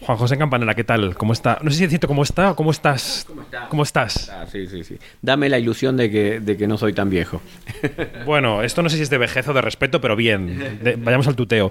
Juan José Campanera, ¿qué tal? ¿Cómo está? No sé si decirte cómo está o cómo estás. ¿Cómo está? ¿Cómo estás? Ah, sí, sí, sí. Dame la ilusión de que, de que no soy tan viejo. Bueno, esto no sé si es de vejez o de respeto, pero bien. De- vayamos al tuteo.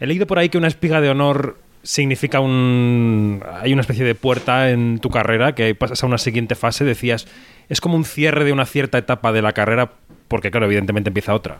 He leído por ahí que una espiga de honor significa un... Hay una especie de puerta en tu carrera que pasas a una siguiente fase. Decías, es como un cierre de una cierta etapa de la carrera porque, claro, evidentemente empieza otra.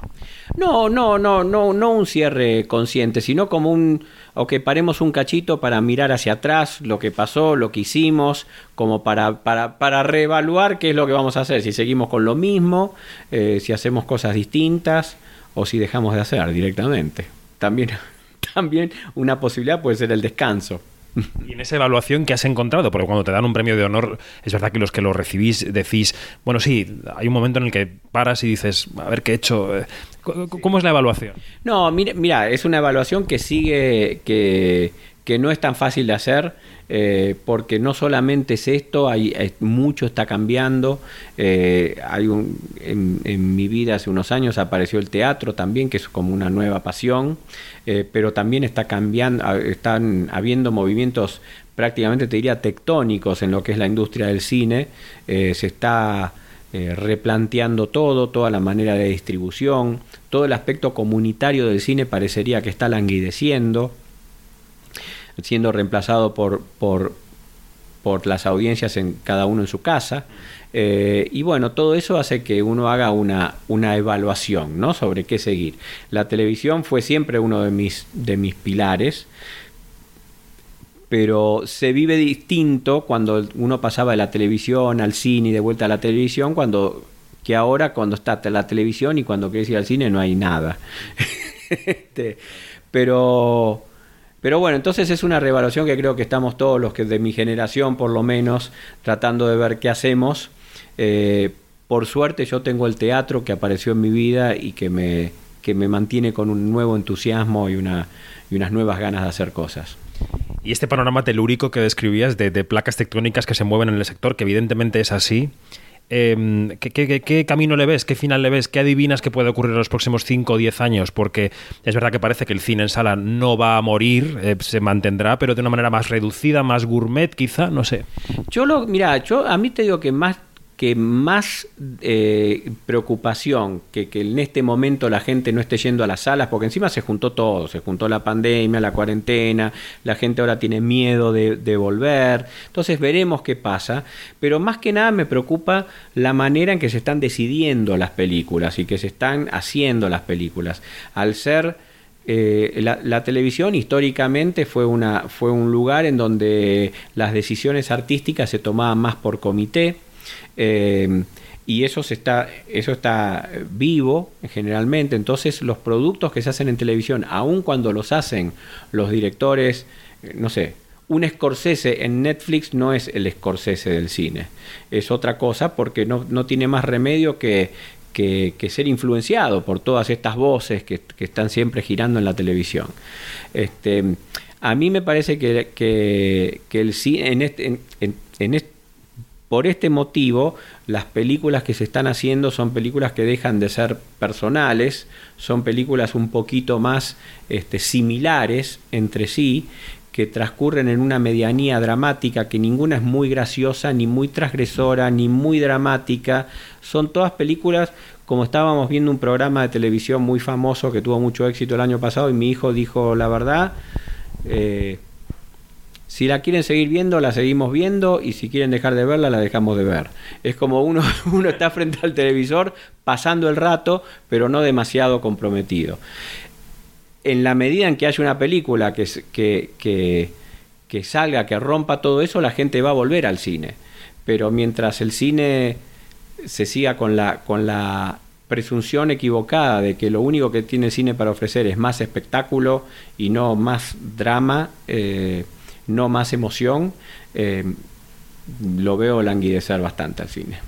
No, no, no, no, no un cierre consciente, sino como un, o que paremos un cachito para mirar hacia atrás lo que pasó, lo que hicimos, como para, para, para reevaluar qué es lo que vamos a hacer, si seguimos con lo mismo, eh, si hacemos cosas distintas o si dejamos de hacer directamente. También, también una posibilidad puede ser el descanso. Y en esa evaluación que has encontrado, porque cuando te dan un premio de honor, es verdad que los que lo recibís decís, bueno, sí, hay un momento en el que paras y dices, a ver qué he hecho. eh, ¿Cómo es la evaluación? No, mira, mira, es una evaluación que sigue, que, que no es tan fácil de hacer, eh, porque no solamente es esto, hay, mucho está cambiando. eh, hay un, en, mi vida hace unos años apareció el teatro también, que es como una nueva pasión, eh, pero también está cambiando, están habiendo movimientos prácticamente te diría tectónicos en lo que es la industria del cine. se está replanteando todo, toda la manera de distribución, todo el aspecto comunitario del cine parecería que está languideciendo, siendo reemplazado por, por, por las audiencias en cada uno en su casa. Eh, y bueno, todo eso hace que uno haga una, una evaluación ¿no? sobre qué seguir. La televisión fue siempre uno de mis, de mis pilares, pero se vive distinto cuando uno pasaba de la televisión al cine y de vuelta a la televisión, cuando que ahora cuando está la televisión y cuando quieres ir al cine no hay nada. Este, pero, pero bueno, entonces es una revaluación que creo que estamos todos los que de mi generación, por lo menos, tratando de ver qué hacemos. Eh, por suerte yo tengo el teatro que apareció en mi vida y que me, que me mantiene con un nuevo entusiasmo y, una, y unas nuevas ganas de hacer cosas. Y este panorama telúrico que describías de, de placas tectónicas que se mueven en el sector, que evidentemente es así, eh, ¿qué, qué- qué- qué camino le ves? ¿Qué final le ves? ¿Qué adivinas que puede ocurrir en los próximos 5 o 10 años? Porque es verdad que parece que el cine en sala no va a morir, eh, se mantendrá, pero de una manera más reducida, más gourmet quizá, no sé. Yo lo, mira, yo a mí te digo que más que más eh, preocupación que, que en este momento la gente no esté yendo a las salas, porque encima se juntó todo, se juntó la pandemia, la cuarentena, la gente ahora tiene miedo de, volver, entonces veremos qué pasa, pero más que nada me preocupa la manera en que se están decidiendo las películas y que se están haciendo las películas. Al ser eh, la, la televisión históricamente fue, una, fue un lugar en donde las decisiones artísticas se tomaban más por comité eh, y eso, se está, eso está vivo generalmente. Entonces los productos que se hacen en televisión, aun cuando los hacen los directores, eh, no sé, un Scorsese en Netflix no es el Scorsese del cine, es otra cosa porque no, no tiene más remedio que, que, que ser influenciado por todas estas voces que, que están siempre girando en la televisión. Este, a mí me parece que, que, el cine, en este, en, en- en este- por este motivo, las películas que se están haciendo son películas que dejan de ser personales, son películas un poquito más este, similares entre sí, que transcurren en una medianía dramática, que ninguna es muy graciosa, ni muy transgresora, ni muy dramática. Son todas películas, como estábamos viendo un programa de televisión muy famoso que tuvo mucho éxito el año pasado, y mi hijo dijo la verdad. eh, si la quieren seguir viendo, la seguimos viendo y si quieren dejar de verla, la dejamos de ver. Es como uno, uno está frente al televisor pasando el rato, pero no demasiado comprometido. En la medida en que haya una película que, que, que, que salga, que rompa todo eso, la gente va a volver al cine. Pero mientras el cine se siga con la, con la presunción equivocada de que lo único que tiene el cine para ofrecer es más espectáculo y no más drama, eh, no más emoción, eh, lo veo languidecer bastante al cine.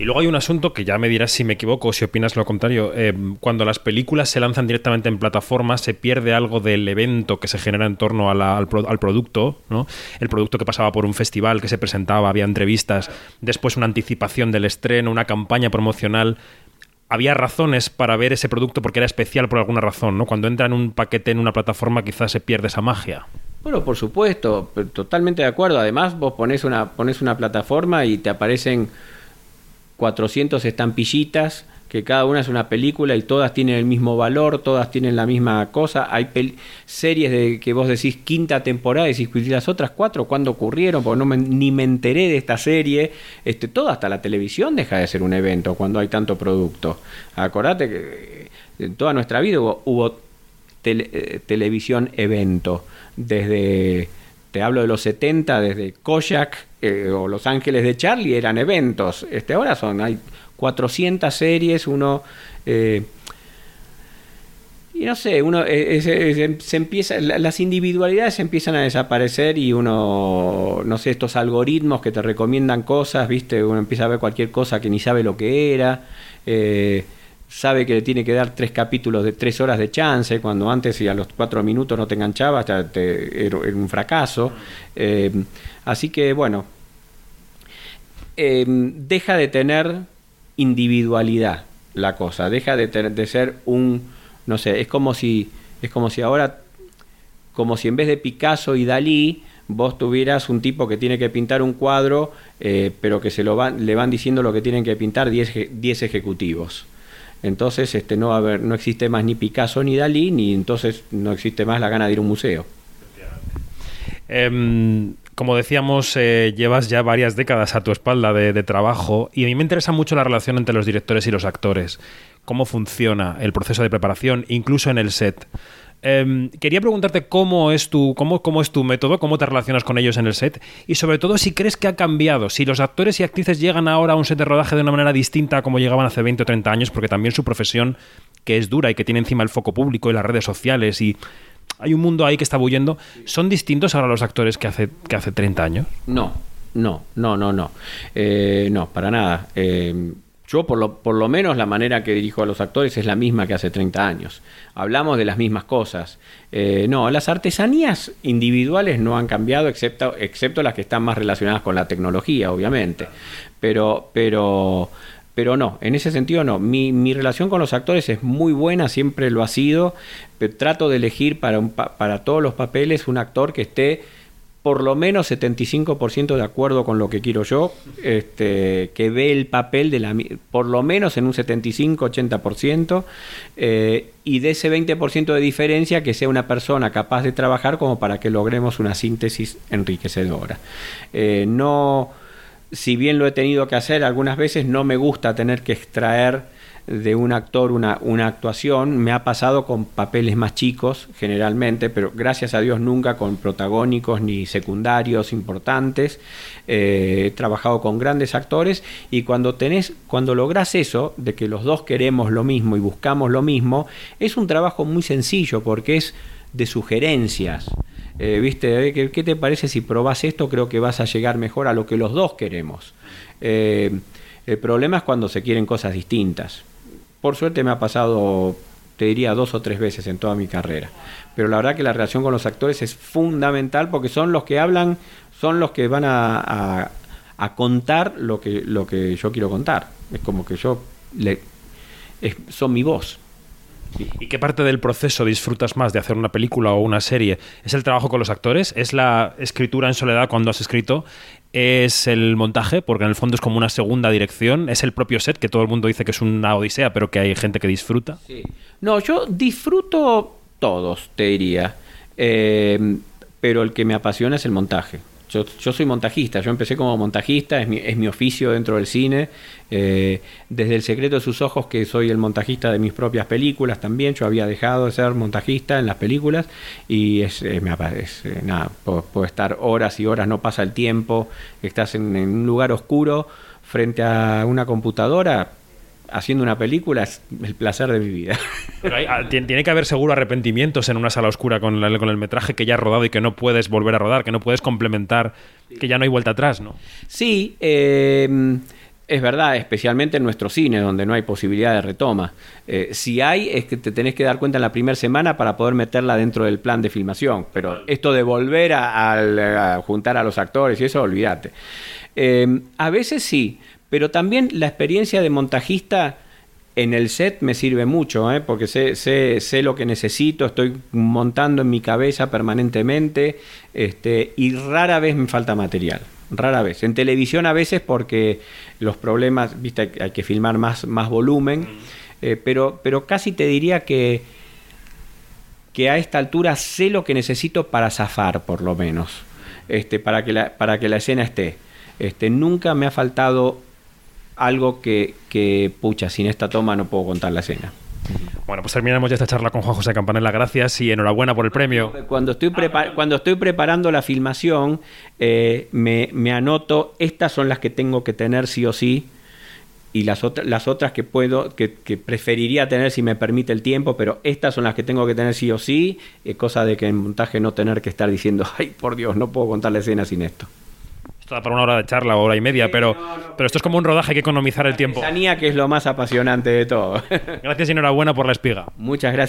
Y luego hay un asunto que ya me dirás si me equivoco o si opinas lo contrario. Eh, cuando las películas se lanzan directamente en plataformas, se pierde algo del evento que se genera en torno al producto, ¿no? El producto que pasaba por un festival, que se presentaba, había entrevistas, después una anticipación del estreno, una campaña promocional. Había razones para ver ese producto porque era especial por alguna razón, ¿no? Cuando entra en un paquete en una plataforma quizás se pierde esa magia. Bueno, por supuesto, totalmente de acuerdo. Además, vos pones una, pones una plataforma y te aparecen 400 estampillitas que cada una es una película y todas tienen el mismo valor, todas tienen la misma cosa. Hay series de que vos decís quinta temporada y decís, las otras cuatro, ¿cuándo ocurrieron? Porque no ni me enteré de esta serie. Este, todo hasta la televisión deja de ser un evento cuando hay tanto producto. Acordate que eh, en toda nuestra vida hubo, eh, televisión evento. Desde, te hablo de los 70, desde Kojak eh, o Los Ángeles de Charlie eran eventos. Este, ahora son, hay 400 series, uno... Eh, y no sé, uno se, empieza, las individualidades empiezan a desaparecer y uno, no sé, estos algoritmos que te recomiendan cosas, viste, uno empieza a ver cualquier cosa que ni sabe lo que era, sabe que le tiene que dar tres capítulos de tres horas de chance, cuando antes y a los cuatro minutos no te enganchaba, hasta era, un fracaso. así que bueno, deja de tener individualidad la cosa, deja de, de ser un, no sé, es como si, es como si ahora, como si en vez de Picasso y Dalí, vos tuvieras un tipo que tiene que pintar un cuadro, eh, pero que se lo van, le van diciendo lo que tienen que pintar 10 ejecutivos. Entonces este, no, a no existe más ni Picasso ni Dalí, ni entonces no existe más la gana de ir a un museo. Em, como decíamos, eh, llevas ya varias décadas a tu espalda de, trabajo y a mí me interesa mucho la relación entre los directores y los actores. Cómo funciona el proceso de preparación, incluso en el set. Em, quería preguntarte cómo es, tu, cómo, cómo es tu método, cómo te relacionas con ellos en el set y sobre todo si crees que ha cambiado, si los actores y actrices llegan ahora a un set de rodaje de una manera distinta a como llegaban hace 20 o 30 años, porque también su profesión, que es dura y que tiene encima el foco público y las redes sociales y hay un mundo ahí que está bullendo. ¿Son distintos ahora los actores que hace, que hace 30 años? No, no, no, no, no. Eh, no, para nada. Eh, yo por lo, por lo menos la manera que dirijo a los actores es la misma que hace 30 años. Hablamos de las mismas cosas. Eh, no, las artesanías individuales no han cambiado, excepto, excepto las que están más relacionadas con la tecnología, obviamente. Pero, pero pero no, en ese sentido no. Mi, relación con los actores es muy buena, siempre lo ha sido. Trato de elegir para, para todos los papeles un actor que esté por lo menos 75% de acuerdo con lo que quiero yo, este, que ve el papel de la, por lo menos en un 75-80%, eh, y de ese 20% de diferencia que sea una persona capaz de trabajar como para que logremos una síntesis enriquecedora. Eh, no si bien lo he tenido que hacer algunas veces, no me gusta tener que extraer de un actor una, actuación. Me ha pasado con papeles más chicos, generalmente, pero gracias a Dios nunca con protagónicos ni secundarios importantes. Eh, he trabajado con grandes actores y cuando tenés, cuando lográs eso, de que los dos queremos lo mismo y buscamos lo mismo, es un trabajo muy sencillo porque es de sugerencias. Eh, ¿viste? ¿Qué, te parece si probás esto? Creo que vas a llegar mejor a lo que los dos queremos. Eh, el problema es cuando se quieren cosas distintas. Por suerte me ha pasado, te diría, dos o tres veces en toda mi carrera. Pero la verdad que la relación con los actores es fundamental porque son los que hablan, son los que van a, contar lo que, lo que yo quiero contar. Es como que yo le, son mi voz. ¿Y qué parte del proceso disfrutas más de hacer una película o una serie? ¿Es el trabajo con los actores? ¿Es la escritura en soledad cuando has escrito? ¿Es el montaje? Porque en el fondo es como una segunda dirección. ¿Es el propio set que todo el mundo dice que es una odisea, pero que hay gente que disfruta? Sí. No, yo disfruto todos, te diría. Eh, pero el que me apasiona es el montaje. Yo, soy montajista, yo empecé como montajista, es mi, es mi oficio dentro del cine. Eh, desde El secreto de sus ojos, que soy el montajista de mis propias películas también, yo había dejado de ser montajista en las películas y es, me aparece, nada, puedo, estar horas y horas, no pasa el tiempo, estás en un lugar oscuro frente a una computadora, haciendo una película es el placer de mi vida. Ah, tiene que haber seguro arrepentimientos en una sala oscura con, con el metraje que ya has rodado y que no puedes volver a rodar, que no puedes complementar, que ya no hay vuelta atrás, ¿no? Sí, em, es verdad, especialmente en nuestro cine, donde no hay posibilidad de retoma. Eh, si hay, es que te tenés que dar cuenta en la primera semana para poder meterla dentro del plan de filmación. Pero esto de volver a, juntar a los actores y eso, olvídate. Em, a veces sí, pero también la experiencia de montajista En el set me sirve mucho, ¿eh? porque sé, sé, sé lo que necesito, estoy montando en mi cabeza permanentemente este, y rara vez me falta material. Rara vez. En televisión a veces porque los problemas, viste, hay que filmar más, más volumen, eh, pero, pero casi te diría que, que a esta altura sé lo que necesito para zafar, por lo menos, este, para, que la, para que la escena esté. Este, nunca me ha faltado algo que, que, pucha, sin esta toma no puedo contar la escena. Bueno, pues terminamos ya esta charla con Juan José Campanella. Gracias y enhorabuena por el premio. Cuando estoy, cuando estoy preparando la filmación, eh, me, me, anoto, estas son las que tengo que tener sí o sí, y las, otras las otras que puedo, que, que, preferiría tener si me permite el tiempo, pero estas son las que tengo que tener sí o sí, eh, cosa de que en montaje no tener que estar diciendo, ay, por Dios, no puedo contar la escena sin esto para una hora de charla o hora y media, pero, no, no, pero esto es como un rodaje, hay que economizar el tiempo. que es lo más apasionante de todo. Gracias y enhorabuena por la espiga. Muchas gracias.